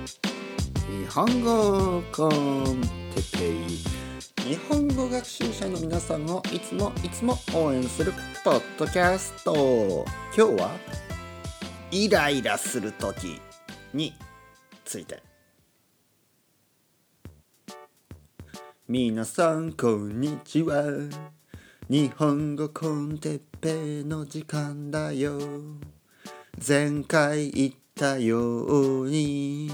日本語コンテペイ日本語学習者の皆さんをいつもいつも応援するポッドキャスト。今日はイライラする時について。皆さんこんにちは。日本語コンテッペイの時間だよ。前回言ったように。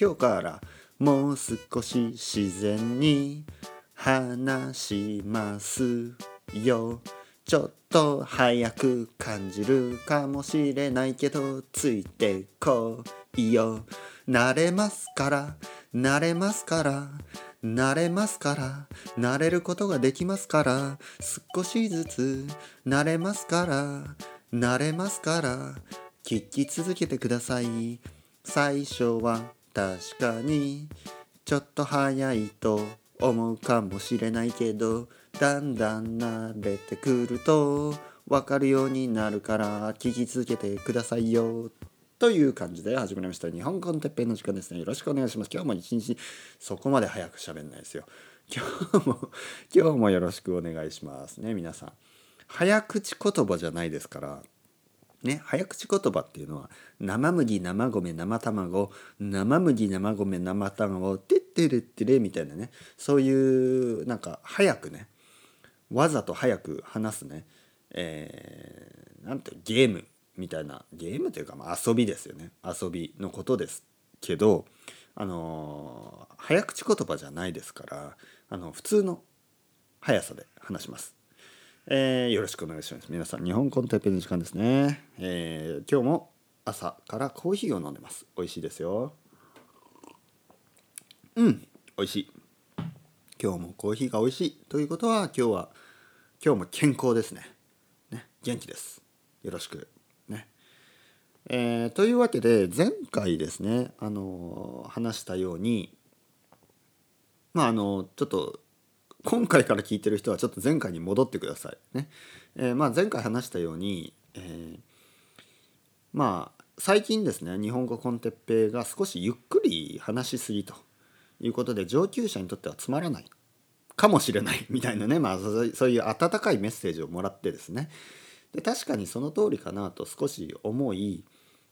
今日からもう少し自然に話しますよ。ちょっと早く感じるかもしれないけどついてこいよ。慣れますから慣れますから慣れますから慣れることができますから少しずつ慣れますから慣れますから聞き続けてください。最初は確かにちょっと早いと思うかもしれないけどだんだん慣れてくると分かるようになるから聞き続けてくださいよ。という感じで始まりました。日本コンテッペイの時間ですね。よろしくお願いします。今日も一日そこまで早く喋んないですよ。今日も今日もよろしくお願いします。ね皆さん。早口言葉じゃないですからね、早口言葉っていうのは生麦生米生卵生麦生米生卵てってれってれみたいなねそういうなんか早くねわざと早く話すね、えー、なんてゲームみたいなゲームというか、まあ、遊びですよね遊びのことですけどあのー、早口言葉じゃないですからあの普通の速さで話します。えー、よろしくお願いします。皆さん、日本コンテッペの時間ですね。えー、今日も朝からコーヒーを飲んでます。美味しいですよ。うん、美味しい。今日もコーヒーが美味しい。ということは、今日は、今日も健康ですね。ね、元気です。よろしく。ね。えー、というわけで、前回ですね、あの話したように、まあ、あの、ちょっと、今回から聞いてる人はちょっと前回に戻ってください。ね。えー、まあ前回話したように、えー、まあ最近ですね日本語コンテッペイが少しゆっくり話しすぎということで上級者にとってはつまらない。かもしれないみたいなね、まあ、そういう温かいメッセージをもらってですね。で確かにその通りかなと少し思い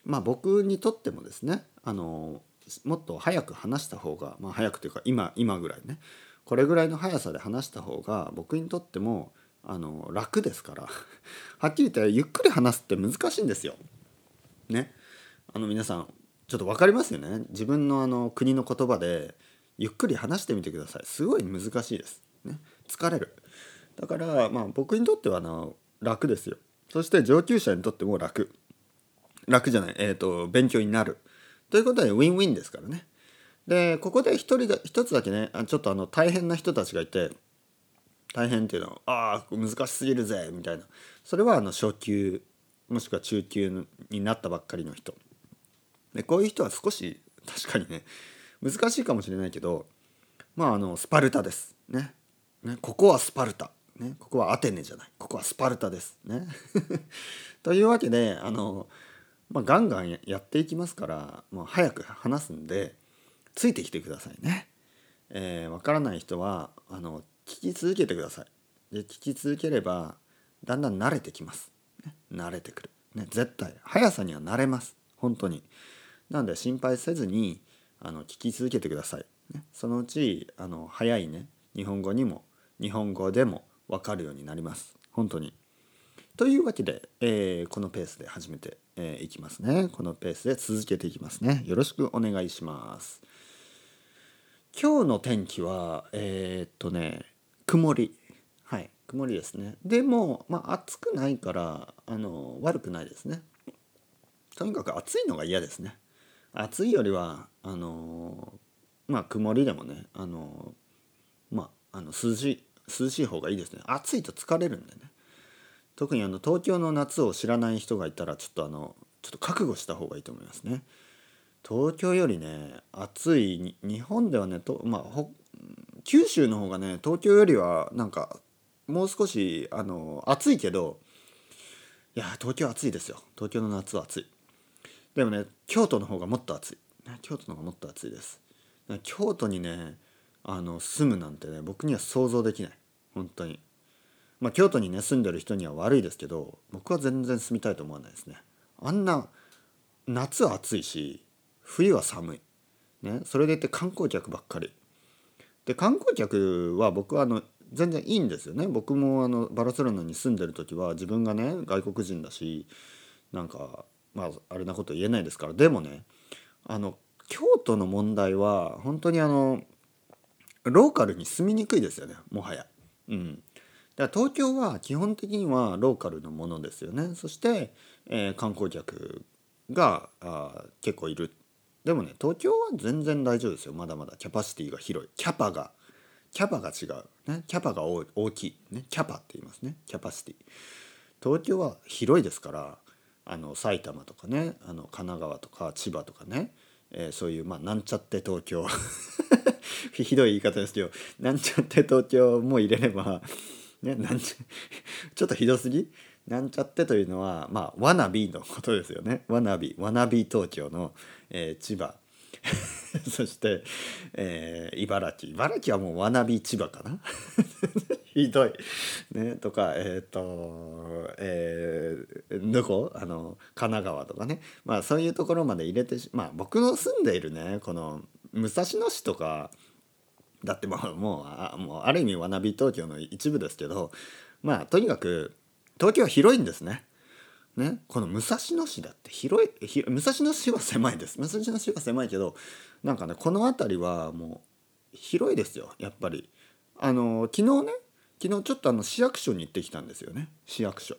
まあ僕にとってもですねあのもっと早く話した方が、まあ、早くというか今今ぐらいね。これぐらいの速さで話した方が僕にとってもあの楽ですから はっきり言ってゆっくり話すって難しいんですよ。ね。あの皆さんちょっと分かりますよね自分のあの国の言葉でゆっくり話してみてくださいすごい難しいです。ね、疲れる。だからまあ僕にとってはあの楽ですよ。そして上級者にとっても楽。楽じゃない、えーと勉強になる。ということでウィンウィンですからね。でここで一人だ一つだけねちょっとあの大変な人たちがいて大変っていうのはああ難しすぎるぜみたいな。それはあの初級もしくは中級になったばっかりの人。でこういう人は少し確かにね難しいかもしれないけどまああのスパルタです。ね。ねここはスパルタ、ね、ここはアテネじゃない。ここはスパルタです。ね。というわけであの、まあ、ガンガンやっていきますからもう早く話すんでついてきてくださいね。えー、分からない人はあの聞き続けてください。で聞き続ければだんだん慣れてきます。ね、慣れてくる。ね、絶対速さには慣れます。本当に。なんで心配せずにあの聞き続けてください。ね、そのうちあの早いね日本語にも日本語でも分かるようになります。本当に。というわけで、えー、このペースで始めて、えー、きますね。このペースで続けていきますね。よろしくお願いします。今日の天気はえー、っとね曇り。はい曇りですね。でもまあ暑くないからあの悪くないですね。とにかく暑いのが嫌ですね。暑いよりはあのまあ曇りでもねあのまああの涼しい涼しい方がいいですね。暑いと疲れるんでね。特にあの東京の夏を知らない人がいたらちょっとあのちょっと覚悟した方がいいと思いますね。東京よりね暑い。日本ではねと、まあ、九州の方がね東京よりはなんかもう少しあの暑いけどいや東京暑いですよ。東京の夏は暑い。でもね京都の方がもっと暑い、京都の方がもっと暑いです。京都にねあの住むなんてね僕には想像できない。本当に。まあ京都にね住んでる人には悪いですけど僕は全然住みたいと思わないですね。あんな夏は暑いし冬は寒い。ね。それでいて観光客ばっかり。で観光客は僕はあの全然いいんですよね。僕もあのバルセロナに住んでる時は自分がね外国人だしなんかまああれなこと言えないですから。でもねあの京都の問題は本当にあのローカルに住みにくいですよね。もはや。うん、だから東京は基本的にはローカルのものですよね。そして、えー、観光客があ結構いる。でもね東京は全然大丈夫ですよ。まだまだ。キャパシティが広い。キャパがキャパが違う、ね、キャパが大きい、ね、キャパって言いますね。キャパシティ。東京は広いですからあの埼玉とかね。あの神奈川とか千葉とかね、えー、そういうまあなんちゃって東京。ひどい言い方ですけどなんちゃって東京も入れれば、ね、なんちゃちょっとひどすぎ？なんちゃってというのはまあわなびのことですよね。わなびわなび東京の、えー、千葉。そして、えー、茨城。茨城はもうわなび千葉かな。ひどい。ね、とかえっ、ー、とえー、どこあの神奈川とかね。まあそういうところまで入れてまあ僕の住んでいるねこの武蔵野市とかだってもうもうあもうある意味わなび東京の一部ですけどまあとにかく東京は広いんですね。ね、この武蔵野市だって広い武蔵野市は狭いです。武蔵野市は狭いけどなんかねこの辺りはもう広いですよ。やっぱり。あの昨日ね昨日ちょっとあの市役所に行ってきたんですよね。市役所。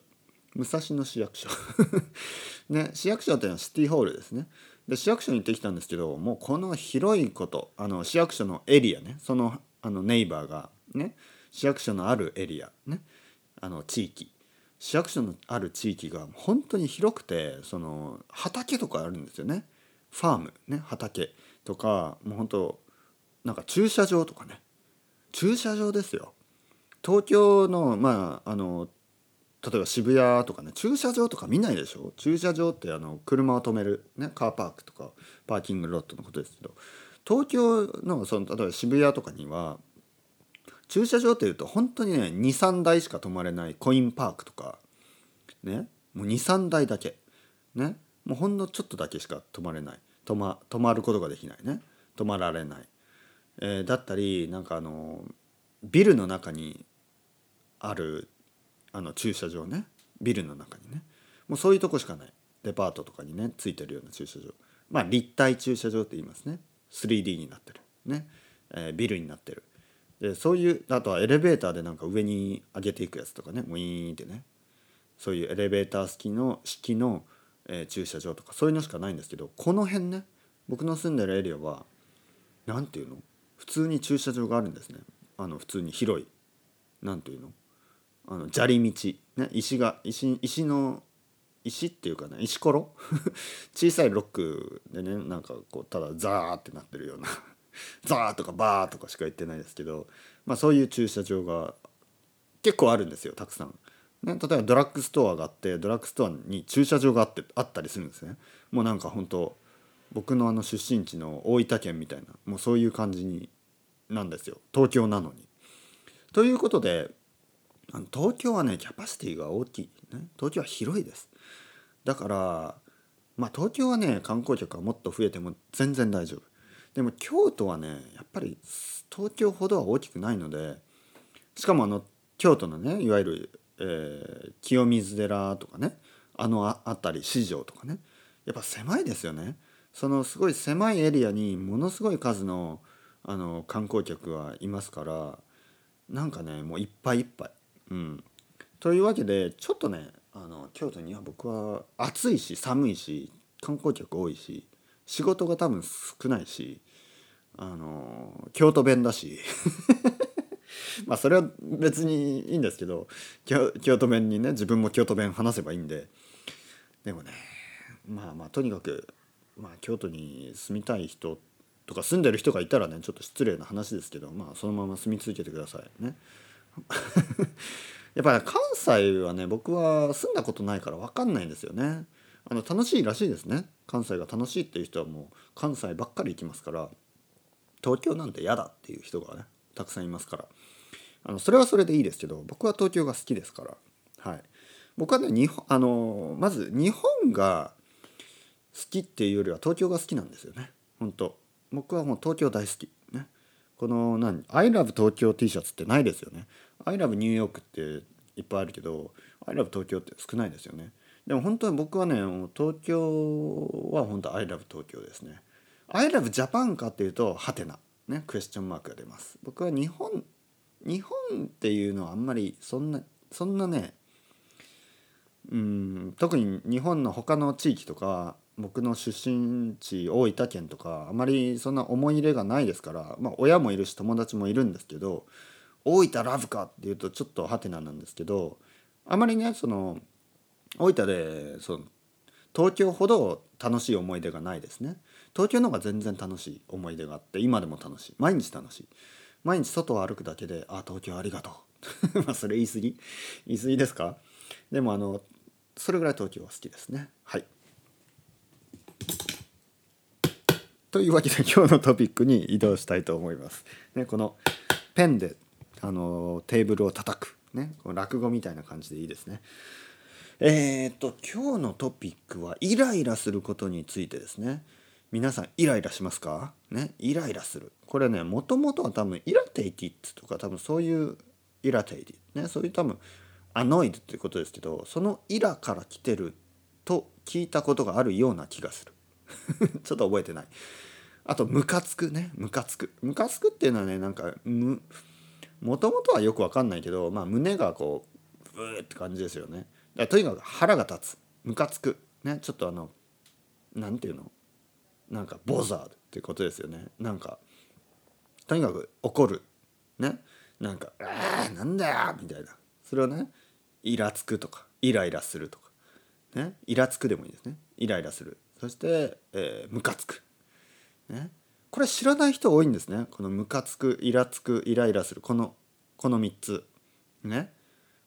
武蔵野市役所。ね市役所っていうのはシティホールですね。で市役所に行ってきたんですけどもうこの広いことあの市役所のエリアね。そのあのネイバーがね市役所のあるエリアね。あの地域。市役所のある地域が本当に広くてその畑とかあるんですよね。ファームね畑とかもう本当なんか駐車場とかね。駐車場ですよ。東京のまああの例えば渋谷とかね駐車場とか見ないでしょ？駐車場ってあの車を止める、ね、カーパークとかパーキングロットのことですけど東京のその例えば渋谷とかには駐車場っていうと本当にね23台しか止まれないコインパークとかねもう23台だけねもうほんのちょっとだけしか止まれない。止ま止まることができないね。止まられない、えー、だったりなんかあのビルの中にあるあの駐車場ね。ビルの中にね。もうそういうとこしかない。デパートとかにねついてるような駐車場。まあ立体駐車場って言いますね。3D になってる。ね、えー、ビルになってる。でそういうあとはエレベーターでなんか上に上げていくやつとかねウィーンってね。そういうエレベーター式の式の、えー、駐車場とかそういうのしかないんですけどこの辺ね僕の住んでるエリアは何ていうの？普通に駐車場があるんですね。あの普通に広い。何ていうの？あの砂利道、ね、石が石石の石っていうかね石ころ？小さいロックでねなんかこうただザーってなってるような。ザーとかバーとかしか言ってないですけど、まあ、そういう駐車場が結構あるんですよたくさん。ね、例えばドラッグストアがあってドラッグストアに駐車場があってあったりするんですね。もうなんか本当僕のあの出身地の大分県みたいなもうそういう感じになんですよ東京なのに。ということであの東京はねキャパシティが大きい、ね、東京は広いです。だからまあ東京はね観光客がもっと増えても全然大丈夫。でも京都はねやっぱり東京ほどは大きくないのでしかもあの京都のねいわゆる、えー、清水寺とかねあの辺り四条とかねやっぱ狭いですよね。そのすごい狭いエリアにものすごい数のあの観光客がいますからなんかねもういっぱいいっぱい。うん、というわけでちょっとねあの京都には僕は暑いし寒いし観光客多いし仕事が多分少ないしあの京都弁だし まあそれは別にいいんですけど京都弁にね自分も京都弁話せばいいんででもねまあまあとにかく、まあ、京都に住みたい人とか住んでる人がいたらねちょっと失礼な話ですけどまあそのまま住み続けてくださいね。やっぱり関西はね僕は住んだことないから分かんないんですよね。あの楽しいらしいですね。関西が楽しいっていう人はもう関西ばっかり行きますから東京なんて嫌だっていう人がねたくさんいますから。あのそれはそれでいいですけど僕は東京が好きですから。はい。僕はね日本あのまず日本が好きっていうよりは東京が好きなんですよね。本当。僕はもう東京大好き。ね。この何「ILOVE 東京 T シャツ」ってないですよね「ILOVE ニューヨーク」っていっぱいあるけど「ILOVE 東京」って少ないですよね。でも本当に僕はね東京は本当 ILOVE 東京ですね。ILOVE ジャパンかっていうとハテナ。ねクエスチョンマークが出ます。僕は日本日本っていうのはあんまりそんなそんなねうん特に日本の他の地域とか僕の出身地大分県とかあまりそんな思い入れがないですからまあ親もいるし友達もいるんですけど大分ラブかっていうとちょっとハテナなんですけどあまりねその大分でその東京ほど楽しい思い出がないですね。東京の方が全然楽しい思い出があって今でも楽しい。毎日楽しい。毎日外を歩くだけで「あ東京ありがとう」まあそれ言い過ぎ。言い過ぎですか？でもあのそれぐらい東京は好きですね。はい。というわけで今日のトピックに移動したいと思います。ね、このペンであのテーブルを叩く、ね、この落語みたいな感じでいいですね。えー、っと今日のトピックはイライラすることについてですね。皆さんイライラしますか？ねイライラする。これねもともとは多分イラテイティッツとか多分そういうイラテイティねそういう多分アノイドっていうことですけどそのイラから来てると聞いたことがあるような気がする。ちょっと覚えてない。あとムカつくねムカつくムカつくっていうのはねなんかむもともとはよくわかんないけど、まあ、胸がこうブーって感じですよねとにかく腹が立つ。ムカつく。ねちょっとあのなんていうの？なんかボザーってことですよね。なんかとにかく怒る。ねなんか「ああなんだよ」みたいな。それをねイラつくとかイライラするとか。ねイラつくでもいいですね。イライラする。そして、えー、ムカつく。ね、これ知らない人多いんですね。このムカつくイラつくイライラする。このこの3つ。ね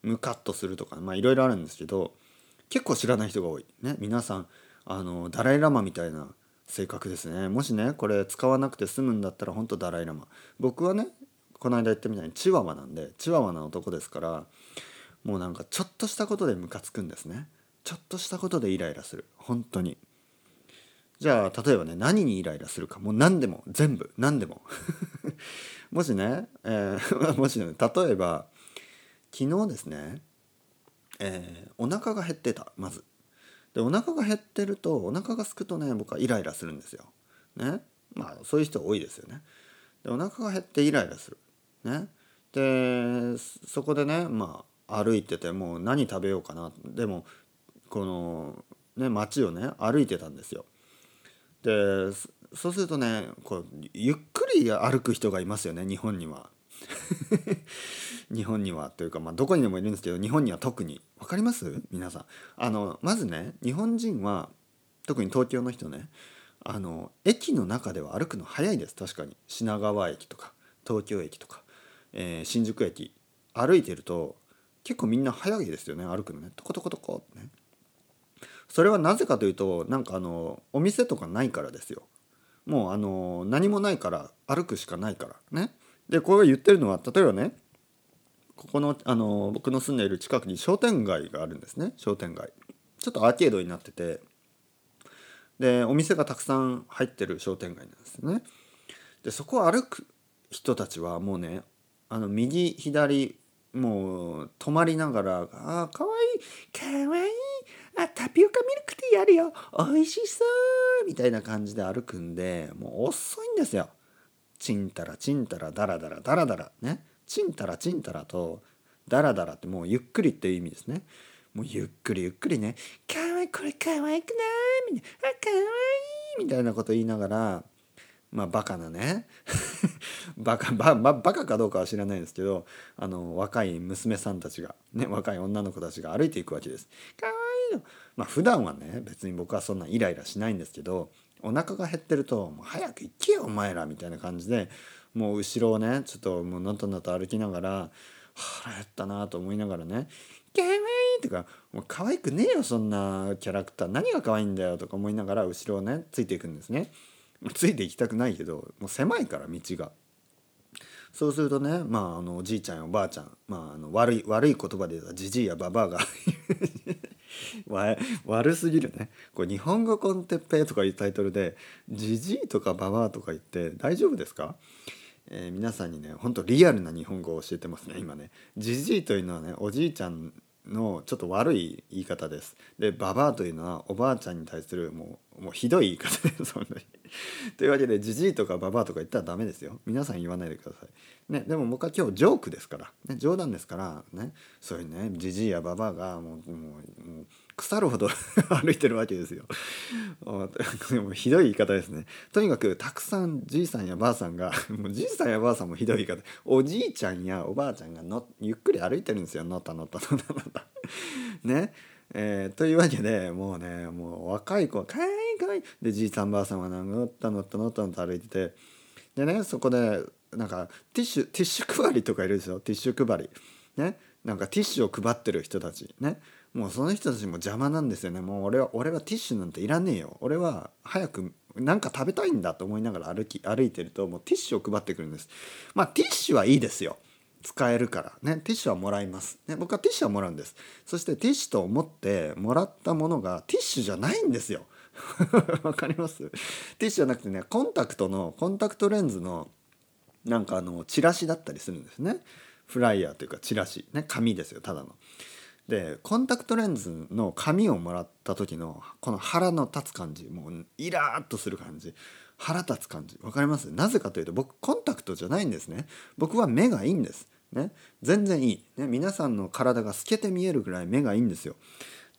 ムカッとするとかまあいろいろあるんですけど結構知らない人が多い。ね皆さんあのダライ・ラマみたいな性格ですね。もしねこれ使わなくて済むんだったら本当ダライ・ラマ。僕はねこの間言ったみたいにチワワなんでチワワな男ですからもうなんかちょっとしたことでムカつくんですね。ちょっとしたことでイライラする。本当に。じゃあ例えばね何にイライラするか。もう何でも全部何でも。もしね、えー、もしね例えば昨日ですね、えー、お腹が減ってたまず。でお腹が減ってるとお腹がすくとね僕はイライラするんですよ。ね。まあそういう人多いですよね。でお腹が減ってイライラする。ね。でそこでねまあ歩いててもう何食べようかな。でもこのね街をね歩いてたんですよ。でそうするとねこうゆっくり歩く人がいますよね日本には。日本にはというか、まあ、どこにでもいるんですけど日本には特に。分かります？皆さん。あのまずね日本人は特に東京の人ねあの駅の中では歩くの早いです。確かに。品川駅とか東京駅とか、えー、新宿駅歩いてると結構みんな早いですよね歩くのね。トコトコトコってね。それはなぜかというとなんかあのお店とかないからですよ。もうあの何もないから歩くしかないからね。でこれ言ってるのは例えばねここのあの僕の住んでいる近くに商店街があるんですね商店街。ちょっとアーケードになってて。でお店がたくさん入ってる商店街なんですね。でそこを歩く人たちはもうねあの右左もう止まりながら「あかわいいかわいいあタピオカミルクティーあるよ美味しそうみたいな感じで歩くんでもう遅いんですよ。ちんたらちんたらだらだらだらだらねちんたらちんたらとだらだらってもうゆっくりっていう意味ですね。もうゆっくりゆっくりね「かわいいこれかわいくない?」みたいな「あかわいい」みたいなこと言いながらまあバカなね バカバババカかどうかは知らないですけどあの若い娘さんたちがね若い女の子たちが歩いていくわけです。かわいいのまあ普段はね別に僕はそんなイライラしないんですけどお腹が減ってると「早く行けよお前ら」みたいな感じでもう後ろをねちょっともうのとのと歩きながら腹減ったなと思いながらね「ケメイとかもう可愛くねえよそんなキャラクター。何が可愛いんだよとか思いながら後ろをねついていくんですね。ついていきたくないけどもう狭いから道が。そうするとねまああのおじいちゃんやおばあちゃん、まあ、あの悪い悪い言葉で言うとじじいやばばあが 悪すぎるね。これ日本語コンテッペイとかいうタイトルでじじいとかばばあとか言って大丈夫ですか？えー、皆さんにねほんとリアルな日本語を教えてますね今ね。じじいというのはねおじいちゃんのちょっと悪い言い方です。でババアというのはおばあちゃんに対するもうもうひどい言い方です本当に。というわけでじじいとかババアとか言ったらダメですよ。皆さん言わないでください。ねでも僕は今日ジョークですから、ね、冗談ですから。ねそういうねじじいやババアがもうもうもう腐るほど 歩いてるわけですよ。でもひどい言い方ですね。とにかくたくさんじいさんやばあさんが もうじいさんやばあさんもひどい言い方。おじいちゃんやおばあちゃんがのゆっくり歩いてるんですよ。のたのたのたのた。ね。えー、というわけでもうねもう若い子はかわいいかわいい。でじいさんばあさんはなんかのったのったのったのった歩いてて。でねそこでなんかティッシュティッシュ配りとかいるでしょ。ティッシュ配り。ね。なんかティッシュを配ってる人たち。ね。もうその人たちも邪魔なんですよね。もう俺は俺はティッシュなんていらねえよ。俺は早くなんか食べたいんだと思いながら歩き歩いてるともうティッシュを配ってくるんです。まあティッシュはいいですよ。使えるから。ね。ティッシュはもらいます、ね、僕はティッシュはもらうんです。そしてティッシュと思ってもらったものがティッシュじゃないんですよ。わかります？ティッシュじゃなくてねコンタクトのコンタクトレンズのなんかあのチラシだったりするんですね。フライヤーというかチラシ。ね。紙ですよただの。でコンタクトレンズの紙をもらった時のこの腹の立つ感じもうイラーっとする感じ腹立つ感じ分かります？なぜかというと僕コンタクトじゃないんですね。僕は目がいいんです。ね。全然いい、ね、皆さんの体が透けて見えるぐらい目がいいんですよ。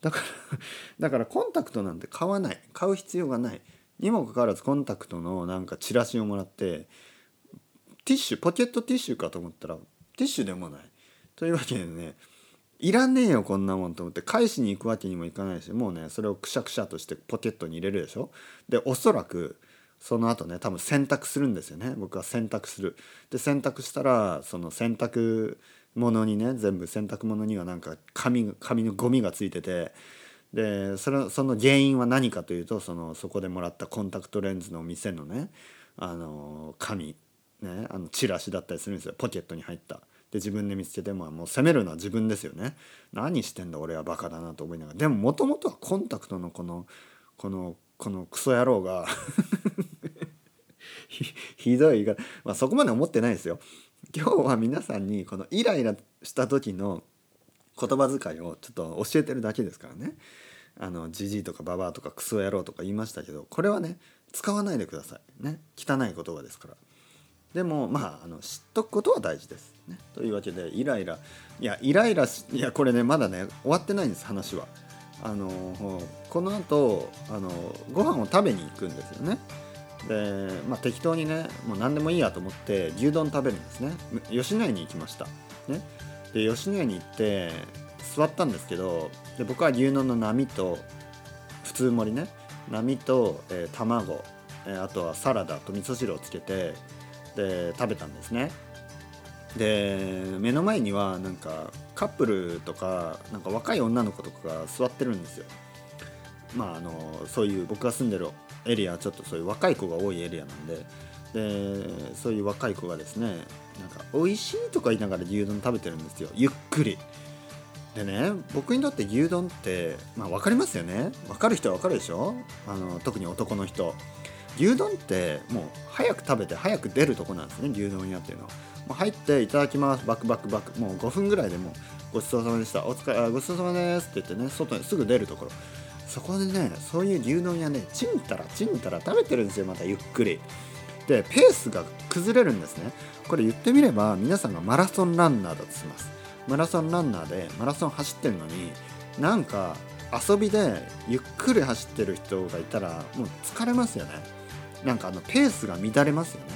だから だからコンタクトなんて買わない。買う必要がない。にもかかわらずコンタクトのなんかチラシをもらってティッシュポケットティッシュかと思ったらティッシュでもない。というわけでねいらねえよこんなもんと思って返しに行くわけにもいかないしもうねそれをくしゃくしゃとしてポケットに入れるでしょ？でおそらくその後ね多分洗濯するんですよね。僕は洗濯する。で洗濯したらその洗濯物にね全部洗濯物にはなんか紙紙のゴミがついててでそれその原因は何かというとそのそこでもらったコンタクトレンズの店のねあの紙ねあのチラシだったりするんですよ。ポケットに入った。で自分で見つけてももう責めるのは自分ですよね。何してんだ俺はバカだなと思いながら。でももともとはコンタクトのこのこのこのクソ野郎が ひどいが、まあ、そこまで思ってないですよ。今日は皆さんにこのイライラした時の言葉遣いをちょっと教えてるだけですからね。あのジジイとかババアとかクソ野郎とか言いましたけどこれはね使わないでください。ね。汚い言葉ですから。でもまああの知っとくことは大事ですね。というわけでイライラいやイライラいやこれねまだね終わってないんです話は。あのこの後あのご飯を食べに行くんですよね。でまあ適当にねもう何でもいいやと思って牛丼食べるんですね。吉野家に行きました。ね、で吉野家に行って座ったんですけどで僕は牛丼の波と普通盛りね波と、えー、卵、えー、あとはサラダと味噌汁をつけてで食べたんですね。で目の前にはなんかカップルとかなんか若い女の子とかが座ってるんですよ。まああのそういう僕が住んでるエリアはちょっとそういう若い子が多いエリアなんで。でそういう若い子がですねなんか美味しいとか言いながら牛丼食べてるんですよ。ゆっくり。でね僕にとって牛丼ってまあ分かりますよね。分かる人は分かるでしょ？あの特に男の人。牛丼ってもう早く食べて早く出るとこなんですね牛丼屋っていうのは。もう入っていただきます。バクバクバク。もう5分ぐらいでもうごちそうさまでした。お疲れごちそうさまですって言ってね外にすぐ出るところ。そこでねそういう牛丼屋ねちんたらちんたら食べてるんですよまたゆっくり。でペースが崩れるんですね。これ言ってみれば皆さんがマラソンランナーだとします。マラソンランナーでマラソン走ってるのになんか遊びでゆっくり走ってる人がいたらもう疲れますよね。なんかあのペースが乱れますよね。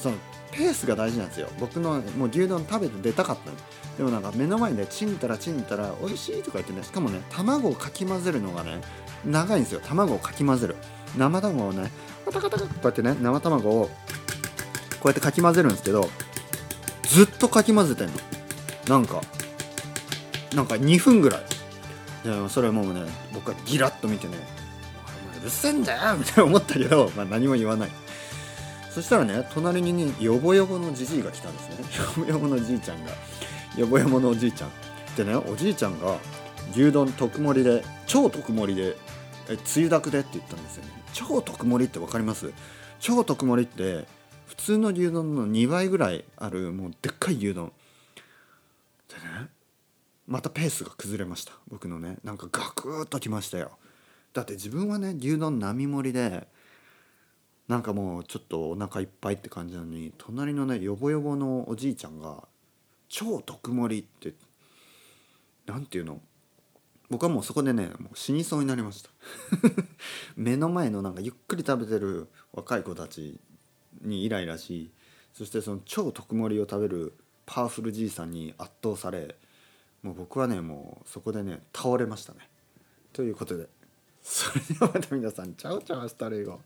そのペースが大事なんですよ。僕のもう牛丼食べて出たかったの。でもなんか目の前でチンたらチンたら美味しいとか言ってねしかもね卵をかき混ぜるのがね長いんですよ。卵をかき混ぜる。生卵をねカタカタカこうやってね生卵をこうやってかき混ぜるんですけどずっとかき混ぜてんの。なんかなんか2分ぐらい。でそれはもうね僕はギラッと見てね「うるせえんだよ!」みたいな思ったけど、まあ、何も言わない。そしたらね隣にねヨボヨボのじじいが来たんですね。ヨボヨボのじいちゃんが。ヨボヨボのおじいちゃん。でねおじいちゃんが牛丼特盛りで超特盛りでえつゆだくでって言ったんですよね。超特盛りって分かります？超特盛りって普通の牛丼の2倍ぐらいあるもうでっかい牛丼。でねまたペースが崩れました。僕のねなんかガクッときましたよ。だって自分はね牛丼並盛りでなんかもうちょっとお腹いっぱいって感じなのに隣のねヨボヨボのおじいちゃんが超特盛りってなんていうの僕はもうそこでねもう死にそうになりました。目の前のなんかゆっくり食べてる若い子たちにイライラしそしてその超特盛りを食べるパワフルじいさんに圧倒されもう僕はねもうそこでね倒れましたね。ということで。それではまた皆さんチャオチャオスタレイゴ。